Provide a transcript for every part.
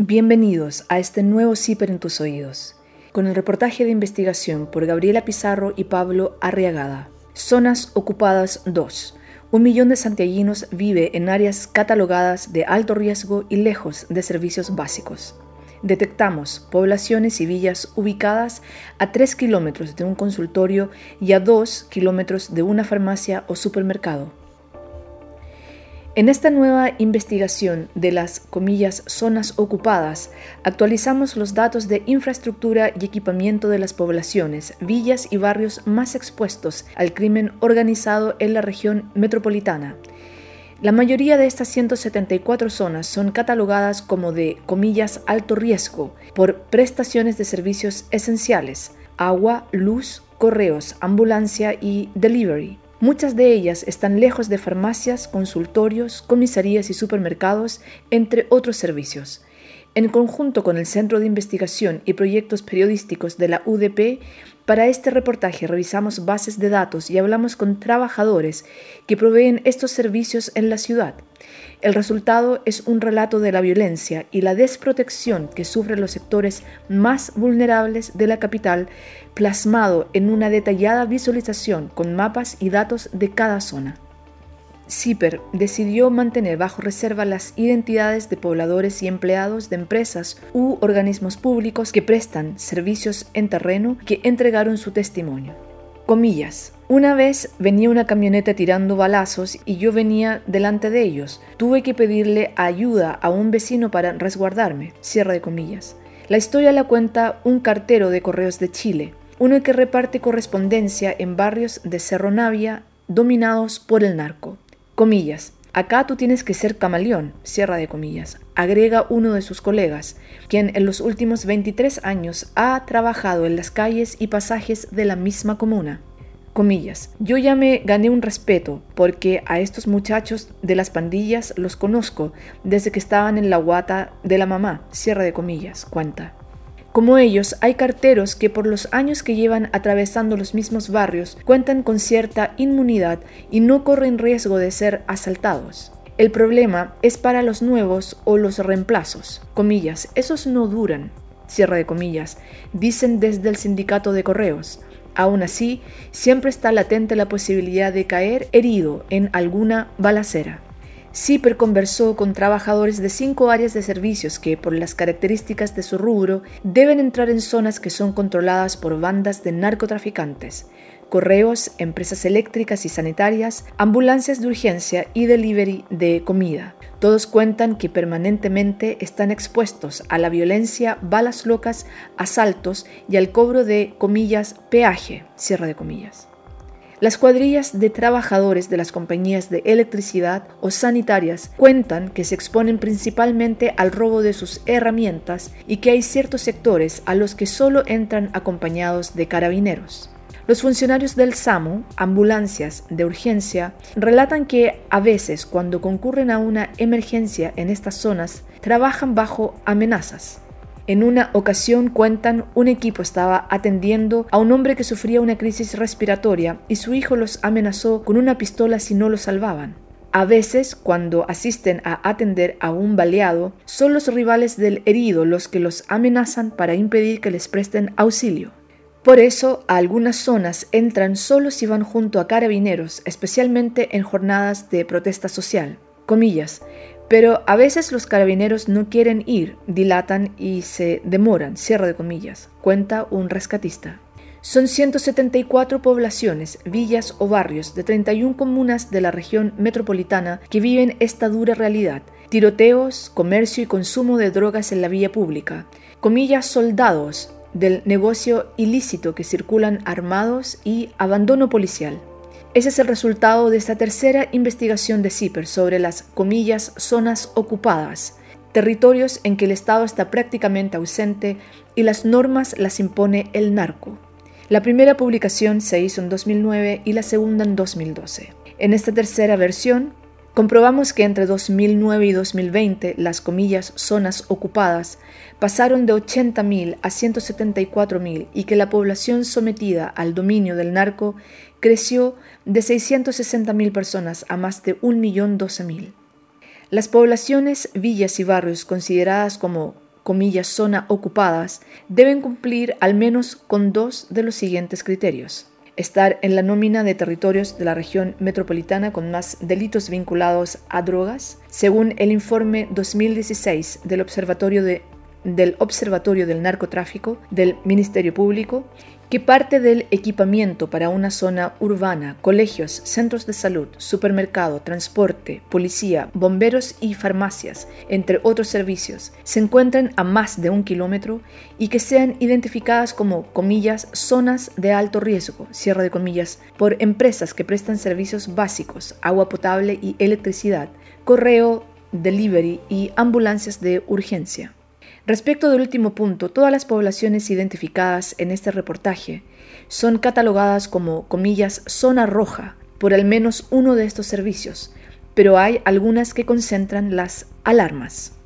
Bienvenidos a este nuevo CIPER en tus oídos, con el reportaje de investigación por Gabriela Pizarro y Pablo Arriagada. Zonas ocupadas 2. Un millón de santiaguinos vive en áreas catalogadas de alto riesgo y lejos de servicios básicos. Detectamos poblaciones y villas ubicadas a 3 kilómetros de un consultorio y a 2 kilómetros de una farmacia o supermercado. En esta nueva investigación de las zonas ocupadas, actualizamos los datos de infraestructura y equipamiento de las poblaciones, villas y barrios más expuestos al crimen organizado en la región metropolitana. La mayoría de estas 174 zonas son catalogadas como de alto riesgo por prestaciones de servicios esenciales, agua, luz, correos, ambulancia y delivery. Muchas de ellas están lejos de farmacias, consultorios, comisarías y supermercados, entre otros servicios. En conjunto con el Centro de Investigación y Proyectos Periodísticos de la UDP, para este reportaje revisamos bases de datos y hablamos con trabajadores que proveen estos servicios en la ciudad. El resultado es un relato de la violencia y la desprotección que sufren los sectores más vulnerables de la capital, plasmado en una detallada visualización con mapas y datos de cada zona. CIPER decidió mantener bajo reserva las identidades de pobladores y empleados de empresas u organismos públicos que prestan servicios en terreno que entregaron su testimonio. Comillas. Una vez venía una camioneta tirando balazos y yo venía delante de ellos. Tuve que pedirle ayuda a un vecino para resguardarme. De comillas. La historia la cuenta un cartero de correos de Chile, uno que reparte correspondencia en barrios de Cerro Navia dominados por el narco. Comillas. Acá tú tienes que ser camaleón, cierra de comillas, agrega uno de sus colegas, quien en los últimos 23 años ha trabajado en las calles y pasajes de la misma comuna. Comillas, yo ya me gané un respeto porque a estos muchachos de las pandillas los conozco desde que estaban en la guata de la mamá, cierra de comillas, cuenta. Como ellos, hay carteros que por los años que llevan atravesando los mismos barrios cuentan con cierta inmunidad y no corren riesgo de ser asaltados. El problema es para los nuevos o los reemplazos. Comillas, esos no duran. Cierra de comillas. Dicen desde el sindicato de correos. Aún así, siempre está latente la posibilidad de caer herido en alguna balacera. CIPER conversó con trabajadores de cinco áreas de servicios que, por las características de su rubro, deben entrar en zonas que son controladas por bandas de narcotraficantes, correos, empresas eléctricas y sanitarias, ambulancias de urgencia y delivery de comida. Todos cuentan que permanentemente están expuestos a la violencia, balas locas, asaltos y al cobro de, comillas, peaje, cierre de comillas. Las cuadrillas de trabajadores de las compañías de electricidad o sanitarias cuentan que se exponen principalmente al robo de sus herramientas y que hay ciertos sectores a los que solo entran acompañados de carabineros. Los funcionarios del SAMU, ambulancias de urgencia, relatan que a veces cuando concurren a una emergencia en estas zonas, trabajan bajo amenazas. En una ocasión cuentan, un equipo estaba atendiendo a un hombre que sufría una crisis respiratoria y su hijo los amenazó con una pistola si no lo salvaban. A veces, cuando asisten a atender a un baleado, son los rivales del herido los que los amenazan para impedir que les presten auxilio. Por eso, a algunas zonas entran solo si van junto a carabineros, especialmente en jornadas de protesta social. Comillas, pero a veces los carabineros no quieren ir, dilatan y se demoran, cierre de comillas, cuenta un rescatista. Son 174 poblaciones, villas o barrios de 31 comunas de la región metropolitana que viven esta dura realidad. Tiroteos, comercio y consumo de drogas en la vía pública. Comillas soldados del negocio ilícito que circulan armados y abandono policial. Ese es el resultado de esta tercera investigación de CIPER sobre las comillas zonas ocupadas, territorios en que el Estado está prácticamente ausente y las normas las impone el narco. La primera publicación se hizo en 2009 y la segunda en 2012. En esta tercera versión, comprobamos que entre 2009 y 2020 las comillas zonas ocupadas pasaron de 80.000 a 174.000 y que la población sometida al dominio del narco creció de 660.000 personas a más de 1.012.000. Las poblaciones, villas y barrios consideradas como zona ocupadas, deben cumplir al menos con dos de los siguientes criterios. Estar en la nómina de territorios de la región metropolitana con más delitos vinculados a drogas, según el informe 2016 del Observatorio de del Observatorio del Narcotráfico del Ministerio Público que parte del equipamiento para una zona urbana, colegios, centros de salud, supermercado, transporte, policía, bomberos y farmacias, entre otros servicios, se encuentren a más de un kilómetro y que sean identificadas como, comillas, zonas de alto riesgo, cierre de comillas, por empresas que prestan servicios básicos, agua potable y electricidad, correo, delivery y ambulancias de urgencia. Respecto del último punto, todas las poblaciones identificadas en este reportaje son catalogadas como, comillas, zona roja por al menos uno de estos servicios, pero hay algunas que concentran las alarmas.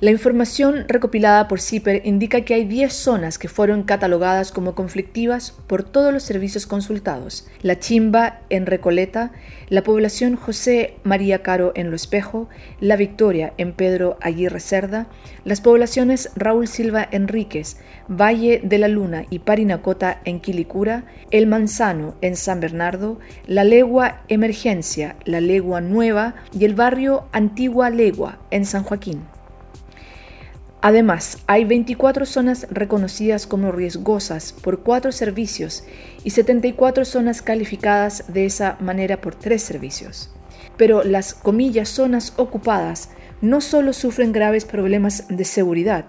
La información recopilada por CIPER indica que hay 10 zonas que fueron catalogadas como conflictivas por todos los servicios consultados. La Chimba en Recoleta, la población José María Caro en Lo Espejo, La Victoria en Pedro Aguirre Cerda, las poblaciones Raúl Silva Enríquez, Valle de la Luna y Parinacota en Quilicura, El Manzano en San Bernardo, La Legua Emergencia, La Legua Nueva y el barrio Antigua Legua en San Joaquín. Además, hay 24 zonas reconocidas como riesgosas por cuatro servicios y 74 zonas calificadas de esa manera por tres servicios. Pero las comillas zonas ocupadas no solo sufren graves problemas de seguridad,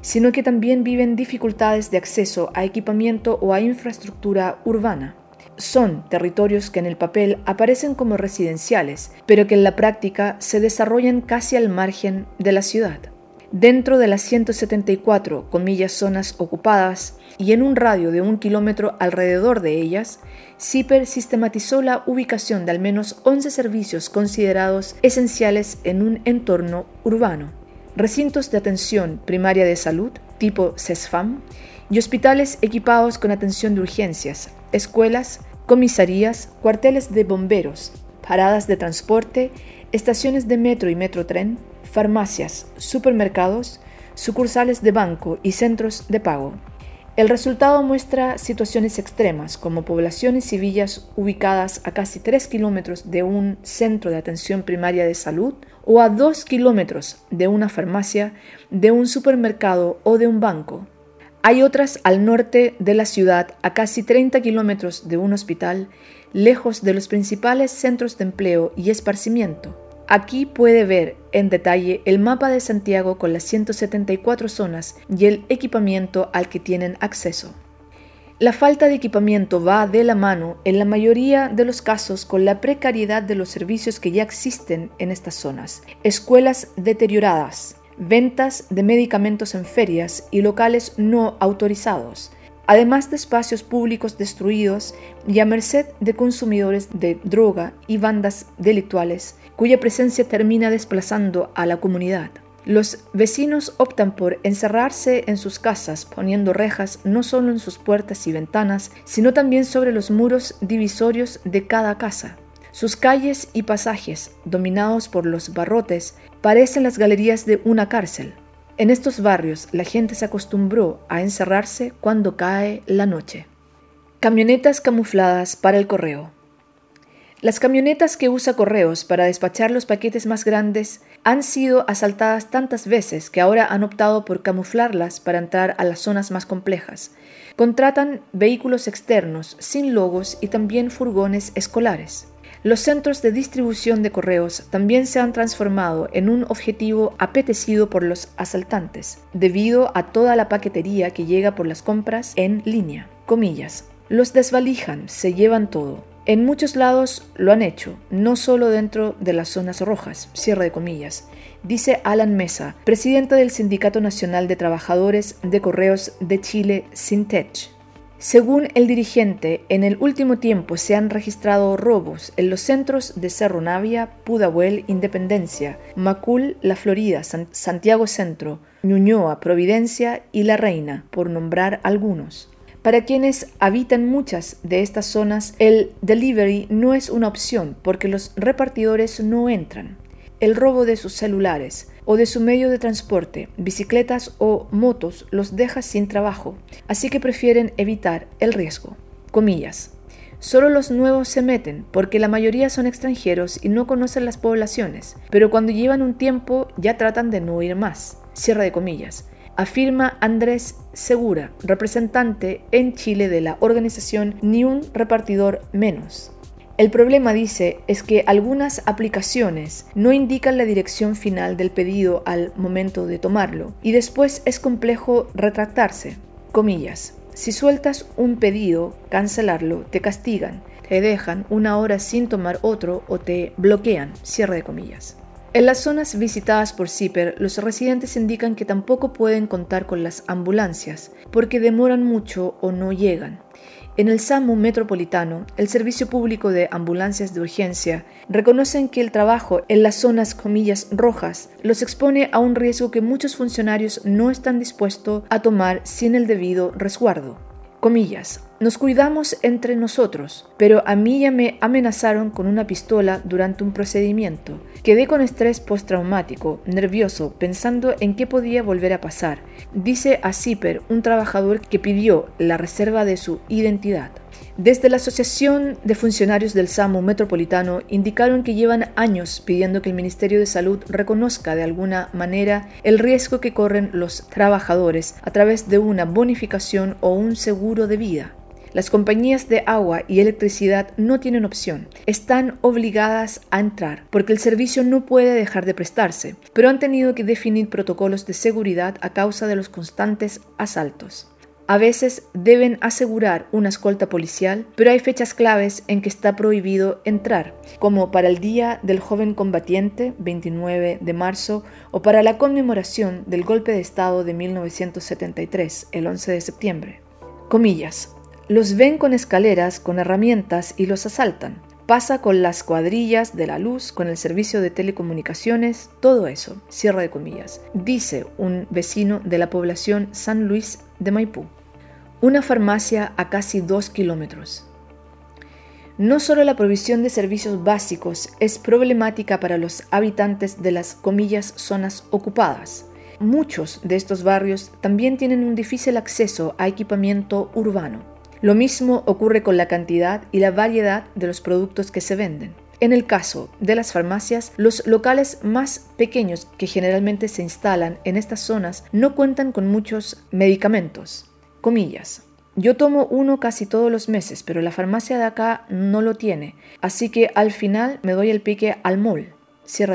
sino que también viven dificultades de acceso a equipamiento o a infraestructura urbana. Son territorios que en el papel aparecen como residenciales, pero que en la práctica se desarrollan casi al margen de la ciudad. Dentro de las 174 comillas zonas ocupadas y en un radio de un kilómetro alrededor de ellas, CIPER sistematizó la ubicación de al menos 11 servicios considerados esenciales en un entorno urbano, recintos de atención primaria de salud tipo CESFAM y hospitales equipados con atención de urgencias, escuelas, comisarías, cuarteles de bomberos, paradas de transporte, estaciones de metro y metrotren, farmacias, supermercados, sucursales de banco y centros de pago. El resultado muestra situaciones extremas, como poblaciones y villas ubicadas a casi 3 kilómetros de un centro de atención primaria de salud o a 2 kilómetros de una farmacia, de un supermercado o de un banco. Hay otras al norte de la ciudad, a casi 30 kilómetros de un hospital, lejos de los principales centros de empleo y esparcimiento. Aquí puede ver en detalle el mapa de Santiago con las 174 zonas y el equipamiento al que tienen acceso. La falta de equipamiento va de la mano en la mayoría de los casos con la precariedad de los servicios que ya existen en estas zonas. Escuelas deterioradas, ventas de medicamentos en ferias y locales no autorizados, además de espacios públicos destruidos y a merced de consumidores de droga y bandas delictuales cuya presencia termina desplazando a la comunidad. Los vecinos optan por encerrarse en sus casas poniendo rejas no solo en sus puertas y ventanas, sino también sobre los muros divisorios de cada casa. Sus calles y pasajes, dominados por los barrotes, parecen las galerías de una cárcel. En estos barrios la gente se acostumbró a encerrarse cuando cae la noche. Camionetas camufladas para el correo. Las camionetas que usa Correos para despachar los paquetes más grandes han sido asaltadas tantas veces que ahora han optado por camuflarlas para entrar a las zonas más complejas. Contratan vehículos externos sin logos y también furgones escolares. Los centros de distribución de correos también se han transformado en un objetivo apetecido por los asaltantes, debido a toda la paquetería que llega por las compras en línea. Los desvalijan, se llevan todo. En muchos lados lo han hecho, no solo dentro de las zonas rojas, cierre de comillas, dice Alan Mesa, presidente del Sindicato Nacional de Trabajadores de Correos de Chile, Sintech. Según el dirigente, en el último tiempo se han registrado robos en los centros de Cerro Navia, Pudahuel, Independencia, Macul, La Florida, Santiago Centro, Ñuñoa, Providencia y La Reina, por nombrar algunos. Para quienes habitan muchas de estas zonas, el delivery no es una opción porque los repartidores no entran. El robo de sus celulares, o de su medio de transporte, bicicletas o motos, los deja sin trabajo, así que prefieren evitar el riesgo. Comillas. Solo los nuevos se meten porque la mayoría son extranjeros y no conocen las poblaciones, pero cuando llevan un tiempo ya tratan de no ir más. Cierra de comillas. Afirma Andrés Segura, representante en Chile de la organización Ni un repartidor menos. El problema, dice, es que algunas aplicaciones no indican la dirección final del pedido al momento de tomarlo y después es complejo retractarse. Comillas. Si sueltas un pedido, cancelarlo, te castigan, te dejan una hora sin tomar otro o te bloquean. Cierre de comillas. En las zonas visitadas por CIPER, los residentes indican que tampoco pueden contar con las ambulancias porque demoran mucho o no llegan. En el SAMU metropolitano, el Servicio Público de Ambulancias de Urgencia, reconocen que el trabajo en las zonas comillas rojas los expone a un riesgo que muchos funcionarios no están dispuestos a tomar sin el debido resguardo. Comillas, nos cuidamos entre nosotros, pero a mí ya me amenazaron con una pistola durante un procedimiento. Quedé con estrés postraumático, nervioso, pensando en qué podía volver a pasar, dice a Zipper, un trabajador que pidió la reserva de su identidad. Desde la Asociación de Funcionarios del SAMU Metropolitano indicaron que llevan años pidiendo que el Ministerio de Salud reconozca de alguna manera el riesgo que corren los trabajadores a través de una bonificación o un seguro de vida. Las compañías de agua y electricidad no tienen opción. Están obligadas a entrar porque el servicio no puede dejar de prestarse, pero han tenido que definir protocolos de seguridad a causa de los constantes asaltos. A veces deben asegurar una escolta policial, pero hay fechas claves en que está prohibido entrar, como para el Día del Joven Combatiente, 29 de marzo, o para la conmemoración del golpe de Estado de 1973, el 11 de septiembre. Comillas. Los ven con escaleras, con herramientas y los asaltan. Pasa con las cuadrillas de la luz, con el servicio de telecomunicaciones, todo eso, cierra de comillas, dice un vecino de la población San Luis de Maipú una farmacia a casi dos kilómetros. No solo la provisión de servicios básicos es problemática para los habitantes de las zonas ocupadas. Muchos de estos barrios también tienen un difícil acceso a equipamiento urbano. Lo mismo ocurre con la cantidad y la variedad de los productos que se venden. En el caso de las farmacias, los locales más pequeños que generalmente se instalan en estas zonas no cuentan con muchos medicamentos. Comillas. Yo tomo uno casi todos los meses, pero la farmacia de acá no lo tiene, así que al final me doy el pique al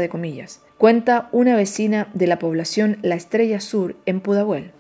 comillas. Cuenta una vecina de la población La Estrella Sur en Pudahuel.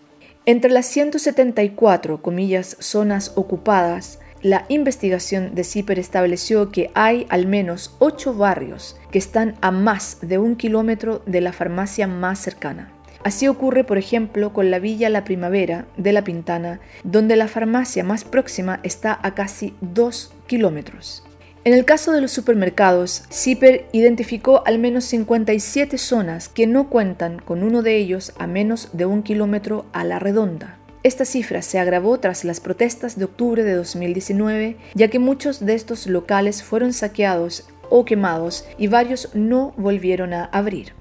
Entre las 174 comillas zonas ocupadas, la investigación de CIPER estableció que hay al menos ocho barrios que están a más de un kilómetro de la farmacia más cercana. Así ocurre, por ejemplo, con la Villa La Primavera de La Pintana, donde la farmacia más próxima está a casi 2 kilómetros. En el caso de los supermercados, CIPER identificó al menos 57 zonas que no cuentan con uno de ellos a menos de un kilómetro a la redonda. Esta cifra se agravó tras las protestas de octubre de 2019, ya que muchos de estos locales fueron saqueados o quemados y varios no volvieron a abrir.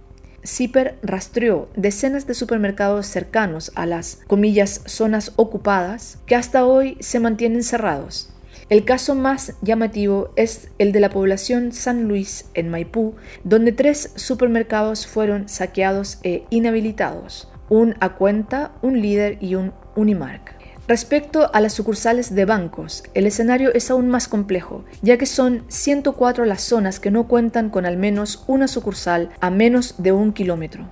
CIPER rastreó decenas de supermercados cercanos a las, comillas, zonas ocupadas que hasta hoy se mantienen cerrados. El caso más llamativo es el de la población San Luis en Maipú, donde tres supermercados fueron saqueados e inhabilitados, un Acuenta, un Líder y un Unimark. Respecto a las sucursales de bancos, el escenario es aún más complejo, ya que son 104 las zonas que no cuentan con al menos una sucursal a menos de un kilómetro.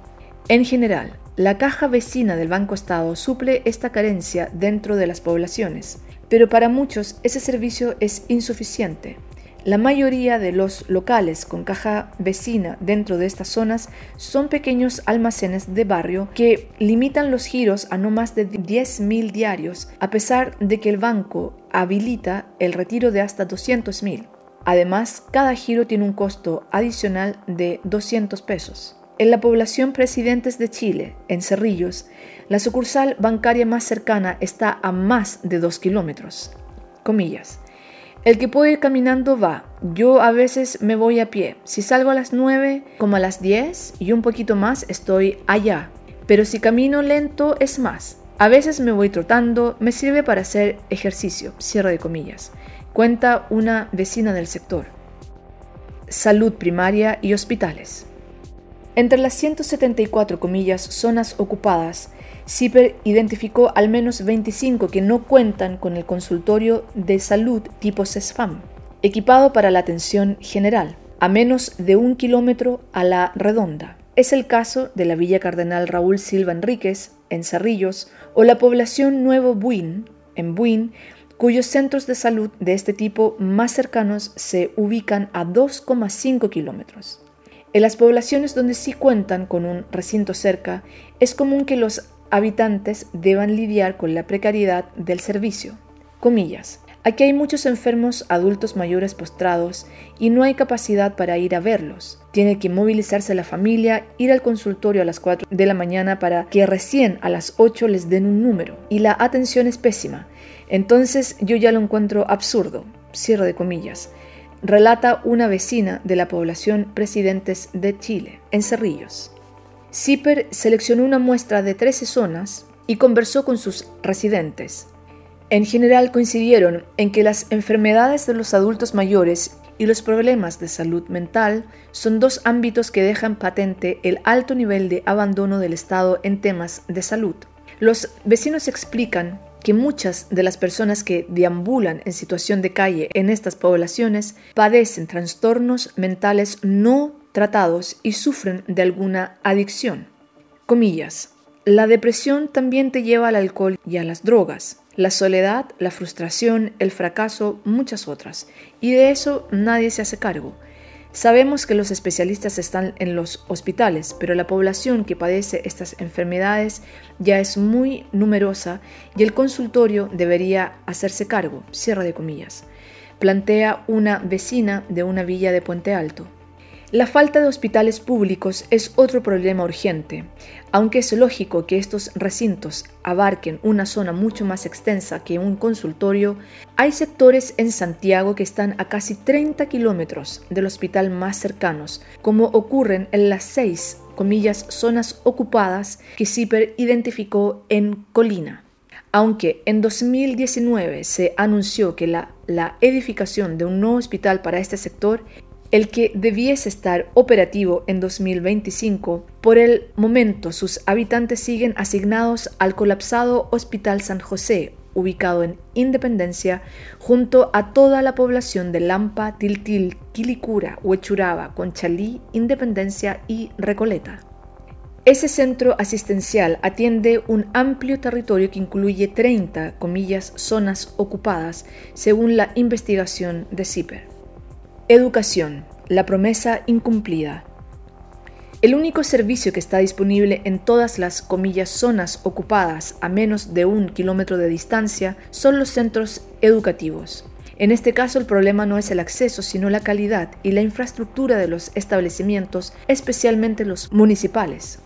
En general, la caja vecina del Banco Estado suple esta carencia dentro de las poblaciones, pero para muchos ese servicio es insuficiente, la mayoría de los locales con caja vecina dentro de estas zonas son pequeños almacenes de barrio que limitan los giros a no más de 10.000 diarios, a pesar de que el banco habilita el retiro de hasta 200.000. Además, cada giro tiene un costo adicional de 200 pesos. En la población Presidentes de Chile, en Cerrillos, la sucursal bancaria más cercana está a más de 2 kilómetros. Comillas. El que puede ir caminando va. Yo a veces me voy a pie. Si salgo a las 9, como a las 10 y un poquito más, estoy allá. Pero si camino lento es más. A veces me voy trotando, me sirve para hacer ejercicio, cierre de comillas. Cuenta una vecina del sector. Salud primaria y hospitales. Entre las 174 comillas zonas ocupadas, CIPER identificó al menos 25 que no cuentan con el consultorio de salud tipo CESFAM, equipado para la atención general, a menos de un kilómetro a la redonda. Es el caso de la Villa Cardenal Raúl Silva Enríquez, en Cerrillos, o la población Nuevo Buin, en Buin, cuyos centros de salud de este tipo más cercanos se ubican a 2,5 kilómetros. En las poblaciones donde sí cuentan con un recinto cerca, es común que los habitantes deban lidiar con la precariedad del servicio. Comillas. Aquí hay muchos enfermos adultos mayores postrados y no hay capacidad para ir a verlos. Tiene que movilizarse la familia, ir al consultorio a las 4 de la mañana para que recién a las 8 les den un número. Y la atención es pésima. Entonces yo ya lo encuentro absurdo. Cierro de comillas. Relata una vecina de la población Presidentes de Chile, en Cerrillos. CIPER seleccionó una muestra de 13 zonas y conversó con sus residentes. En general coincidieron en que las enfermedades de los adultos mayores y los problemas de salud mental son dos ámbitos que dejan patente el alto nivel de abandono del Estado en temas de salud. Los vecinos explican que muchas de las personas que deambulan en situación de calle en estas poblaciones padecen trastornos mentales no tratados y sufren de alguna adicción. Comillas. La depresión también te lleva al alcohol y a las drogas, la soledad, la frustración, el fracaso, muchas otras. Y de eso nadie se hace cargo. Sabemos que los especialistas están en los hospitales, pero la población que padece estas enfermedades ya es muy numerosa y el consultorio debería hacerse cargo, cierra de comillas, plantea una vecina de una villa de Puente Alto. La falta de hospitales públicos es otro problema urgente. Aunque es lógico que estos recintos abarquen una zona mucho más extensa que un consultorio, hay sectores en Santiago que están a casi 30 kilómetros del hospital más cercanos, como ocurren en las seis, comillas, zonas ocupadas que CIPER identificó en Colina. Aunque en 2019 se anunció que la, la edificación de un nuevo hospital para este sector el que debiese estar operativo en 2025, por el momento sus habitantes siguen asignados al colapsado Hospital San José, ubicado en Independencia, junto a toda la población de Lampa, Tiltil, Quilicura, Huechuraba, Conchalí, Independencia y Recoleta. Ese centro asistencial atiende un amplio territorio que incluye 30, comillas, zonas ocupadas, según la investigación de CIPER. Educación, la promesa incumplida. El único servicio que está disponible en todas las comillas zonas ocupadas a menos de un kilómetro de distancia son los centros educativos. En este caso el problema no es el acceso, sino la calidad y la infraestructura de los establecimientos, especialmente los municipales.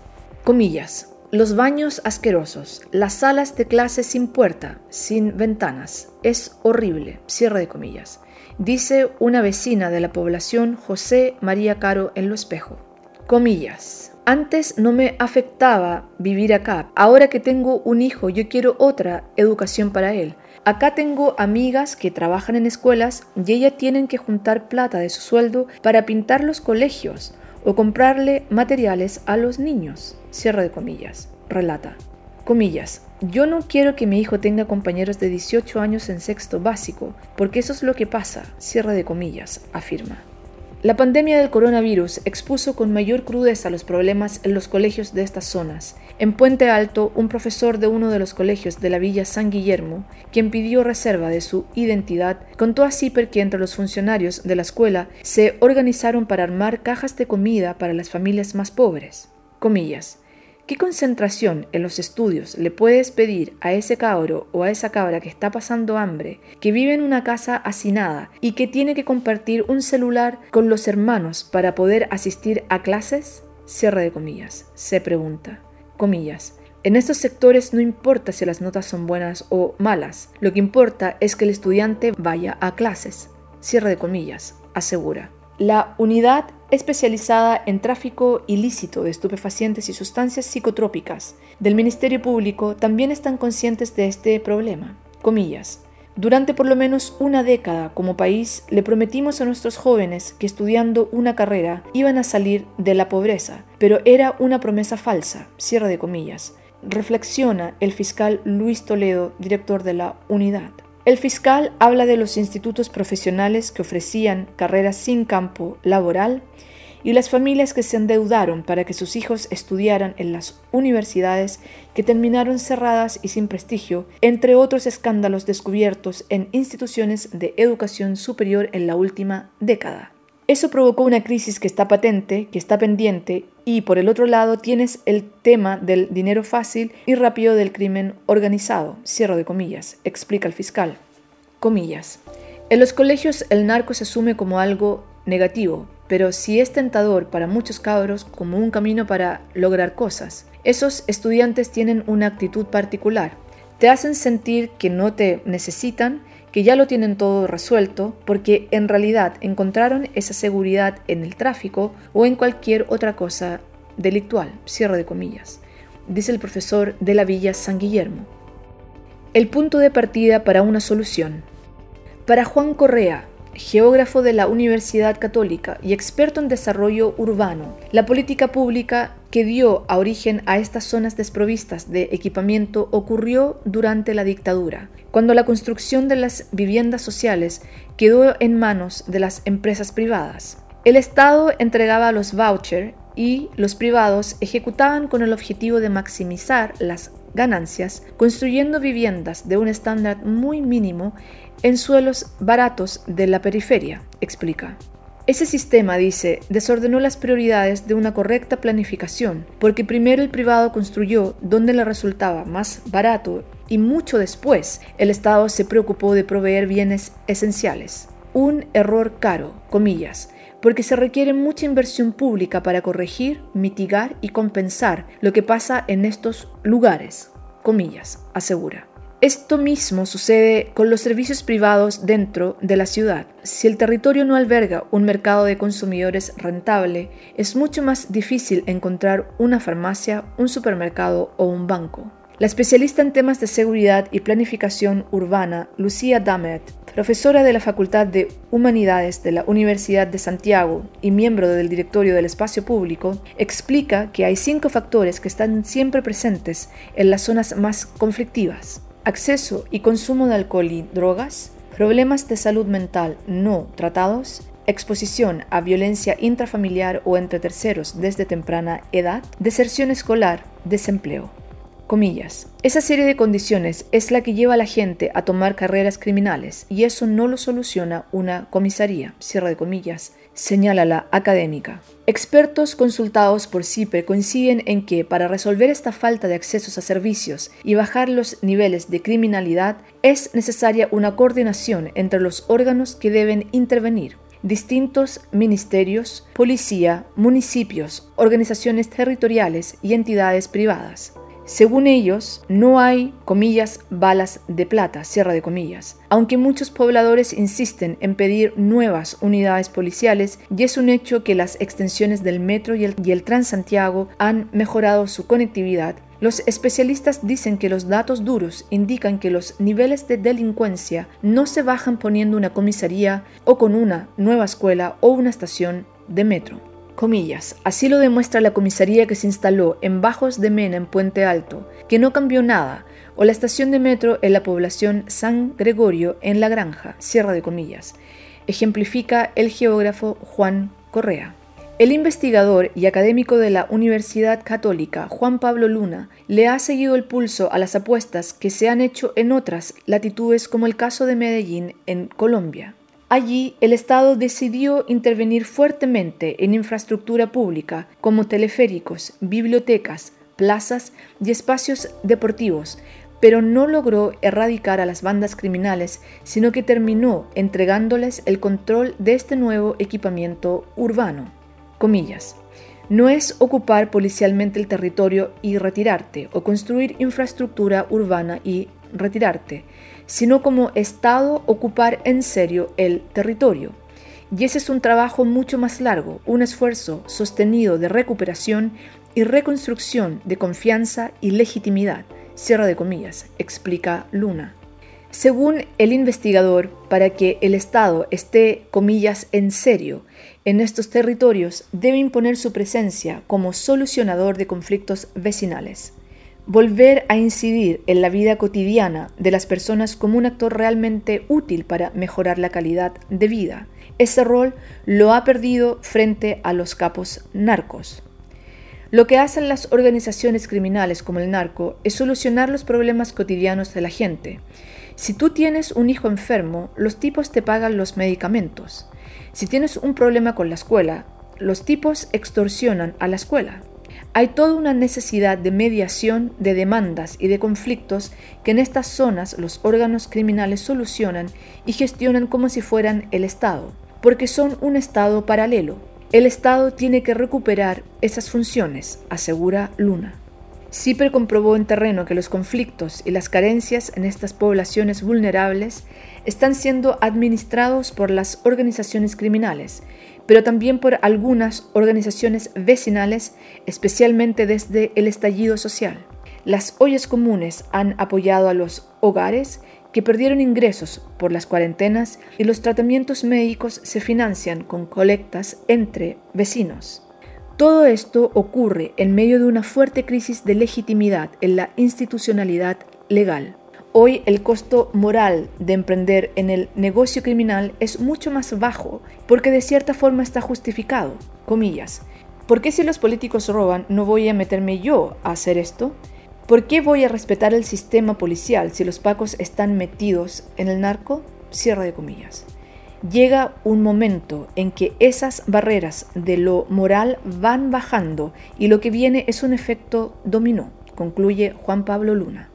Comillas. Los baños asquerosos, las salas de clase sin puerta, sin ventanas. Es horrible. Cierre de comillas dice una vecina de la población José María Caro en Lo Espejo. Comillas. Antes no me afectaba vivir acá. Ahora que tengo un hijo, yo quiero otra educación para él. Acá tengo amigas que trabajan en escuelas y ellas tienen que juntar plata de su sueldo para pintar los colegios o comprarle materiales a los niños. Cierre de comillas. Relata. Comillas. Yo no quiero que mi hijo tenga compañeros de 18 años en sexto básico, porque eso es lo que pasa, cierre de comillas, afirma. La pandemia del coronavirus expuso con mayor crudeza los problemas en los colegios de estas zonas. En Puente Alto, un profesor de uno de los colegios de la Villa San Guillermo, quien pidió reserva de su identidad, contó a CIPER que entre los funcionarios de la escuela se organizaron para armar cajas de comida para las familias más pobres. Comillas. ¿Qué concentración en los estudios le puedes pedir a ese cabro o a esa cabra que está pasando hambre, que vive en una casa hacinada y que tiene que compartir un celular con los hermanos para poder asistir a clases? Cierre de comillas. Se pregunta. Comillas. En estos sectores no importa si las notas son buenas o malas, lo que importa es que el estudiante vaya a clases. Cierre de comillas, asegura. La unidad especializada en tráfico ilícito de estupefacientes y sustancias psicotrópicas del Ministerio Público también están conscientes de este problema. Comillas. Durante por lo menos una década como país le prometimos a nuestros jóvenes que estudiando una carrera iban a salir de la pobreza, pero era una promesa falsa, cierre de comillas. Reflexiona el fiscal Luis Toledo, director de la unidad. El fiscal habla de los institutos profesionales que ofrecían carreras sin campo laboral y las familias que se endeudaron para que sus hijos estudiaran en las universidades que terminaron cerradas y sin prestigio, entre otros escándalos descubiertos en instituciones de educación superior en la última década. Eso provocó una crisis que está patente, que está pendiente, y por el otro lado tienes el tema del dinero fácil y rápido del crimen organizado, cierro de comillas, explica el fiscal. Comillas. En los colegios el narco se asume como algo negativo, pero sí es tentador para muchos cabros como un camino para lograr cosas. Esos estudiantes tienen una actitud particular. Te hacen sentir que no te necesitan, que ya lo tienen todo resuelto, porque en realidad encontraron esa seguridad en el tráfico o en cualquier otra cosa delictual. Cierre de comillas. Dice el profesor de la Villa San Guillermo. El punto de partida para una solución. Para Juan Correa, geógrafo de la Universidad Católica y experto en desarrollo urbano, la política pública que dio origen a estas zonas desprovistas de equipamiento ocurrió durante la dictadura, cuando la construcción de las viviendas sociales quedó en manos de las empresas privadas. El Estado entregaba los vouchers y los privados ejecutaban con el objetivo de maximizar las ganancias, construyendo viviendas de un estándar muy mínimo en suelos baratos de la periferia, explica. Ese sistema, dice, desordenó las prioridades de una correcta planificación, porque primero el privado construyó donde le resultaba más barato y mucho después el Estado se preocupó de proveer bienes esenciales. Un error caro, comillas, porque se requiere mucha inversión pública para corregir, mitigar y compensar lo que pasa en estos lugares, comillas, asegura. Esto mismo sucede con los servicios privados dentro de la ciudad. Si el territorio no alberga un mercado de consumidores rentable, es mucho más difícil encontrar una farmacia, un supermercado o un banco. La especialista en temas de seguridad y planificación urbana, Lucía Damet, profesora de la Facultad de Humanidades de la Universidad de Santiago y miembro del directorio del espacio público, explica que hay cinco factores que están siempre presentes en las zonas más conflictivas acceso y consumo de alcohol y drogas, problemas de salud mental no tratados, exposición a violencia intrafamiliar o entre terceros desde temprana edad, deserción escolar, desempleo. Esa serie de condiciones es la que lleva a la gente a tomar carreras criminales y eso no lo soluciona una comisaría. De comillas señala la académica. Expertos consultados por CIPRE coinciden en que para resolver esta falta de accesos a servicios y bajar los niveles de criminalidad es necesaria una coordinación entre los órganos que deben intervenir distintos ministerios, policía, municipios, organizaciones territoriales y entidades privadas. Según ellos, no hay, comillas, balas de plata, cierra de comillas, aunque muchos pobladores insisten en pedir nuevas unidades policiales y es un hecho que las extensiones del metro y el, y el Transantiago han mejorado su conectividad. Los especialistas dicen que los datos duros indican que los niveles de delincuencia no se bajan poniendo una comisaría o con una nueva escuela o una estación de metro. Comillas. Así lo demuestra la comisaría que se instaló en Bajos de Mena en Puente Alto, que no cambió nada, o la estación de metro en la población San Gregorio en La Granja, Sierra de Comillas. Ejemplifica el geógrafo Juan Correa. El investigador y académico de la Universidad Católica, Juan Pablo Luna, le ha seguido el pulso a las apuestas que se han hecho en otras latitudes como el caso de Medellín en Colombia. Allí, el Estado decidió intervenir fuertemente en infraestructura pública como teleféricos, bibliotecas, plazas y espacios deportivos, pero no logró erradicar a las bandas criminales, sino que terminó entregándoles el control de este nuevo equipamiento urbano. Comillas. no es ocupar policialmente el territorio y retirarte, o construir infraestructura urbana y retirarte, sino como Estado ocupar en serio el territorio. Y ese es un trabajo mucho más largo, un esfuerzo sostenido de recuperación y reconstrucción de confianza y legitimidad, cierra de comillas, explica Luna. Según el investigador, para que el Estado esté, comillas, en serio en estos territorios, debe imponer su presencia como solucionador de conflictos vecinales. Volver a incidir en la vida cotidiana de las personas como un actor realmente útil para mejorar la calidad de vida. Ese rol lo ha perdido frente a los capos narcos. Lo que hacen las organizaciones criminales como el narco es solucionar los problemas cotidianos de la gente si tú tienes un hijo enfermo, los tipos te pagan los medicamentos. Si tienes un problema con la escuela, los tipos extorsionan a la escuela. Hay toda una necesidad de mediación de demandas y de conflictos que en estas zonas los órganos criminales solucionan y gestionan como si fueran el Estado, porque son un Estado paralelo. El Estado tiene que recuperar esas funciones, asegura Luna. CIPER comprobó en terreno que los conflictos y las carencias en estas poblaciones vulnerables están siendo administrados por las organizaciones criminales, pero también por algunas organizaciones vecinales, especialmente desde el estallido social. Las ollas comunes han apoyado a los hogares que perdieron ingresos por las cuarentenas y los tratamientos médicos se financian con colectas entre vecinos. Todo esto ocurre en medio de una fuerte crisis de legitimidad en la institucionalidad legal. Hoy el costo moral de emprender en el negocio criminal es mucho más bajo porque de cierta forma está justificado, comillas. ¿Por qué si los políticos roban no voy a meterme yo a hacer esto? ¿Por qué voy a respetar el sistema policial si los pacos están metidos en el narco? Cierra de comillas llega un momento en que esas barreras de lo moral van bajando y lo que viene es un efecto dominó, concluye Juan Pablo Luna.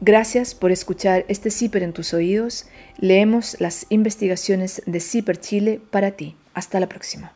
Gracias por escuchar este CIPER en tus oídos. Leemos las investigaciones de CIPER Chile para ti. Hasta la próxima.